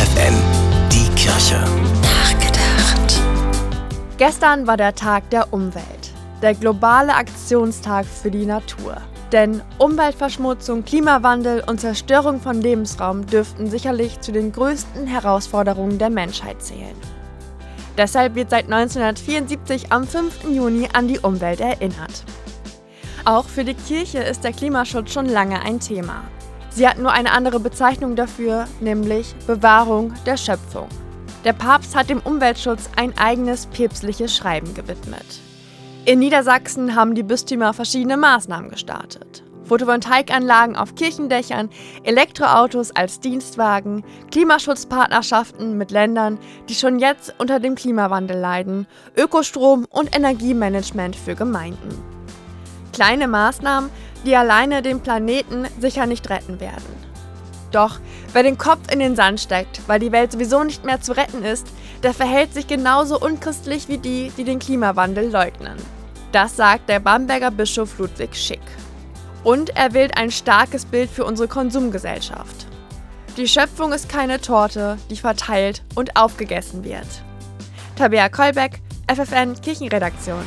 FFN, die Kirche. Nachgedacht. Gestern war der Tag der Umwelt, der globale Aktionstag für die Natur. Denn Umweltverschmutzung, Klimawandel und Zerstörung von Lebensraum dürften sicherlich zu den größten Herausforderungen der Menschheit zählen. Deshalb wird seit 1974 am 5. Juni an die Umwelt erinnert. Auch für die Kirche ist der Klimaschutz schon lange ein Thema. Sie hat nur eine andere Bezeichnung dafür, nämlich Bewahrung der Schöpfung. Der Papst hat dem Umweltschutz ein eigenes päpstliches Schreiben gewidmet. In Niedersachsen haben die Bistümer verschiedene Maßnahmen gestartet. Photovoltaikanlagen auf Kirchendächern, Elektroautos als Dienstwagen, Klimaschutzpartnerschaften mit Ländern, die schon jetzt unter dem Klimawandel leiden, Ökostrom und Energiemanagement für Gemeinden. Kleine Maßnahmen, die alleine den Planeten sicher nicht retten werden. Doch wer den Kopf in den Sand steckt, weil die Welt sowieso nicht mehr zu retten ist, der verhält sich genauso unchristlich wie die, die den Klimawandel leugnen. Das sagt der Bamberger Bischof Ludwig Schick. Und er wählt ein starkes Bild für unsere Konsumgesellschaft. Die Schöpfung ist keine Torte, die verteilt und aufgegessen wird. Tabea Kolbeck, FFN Kirchenredaktion.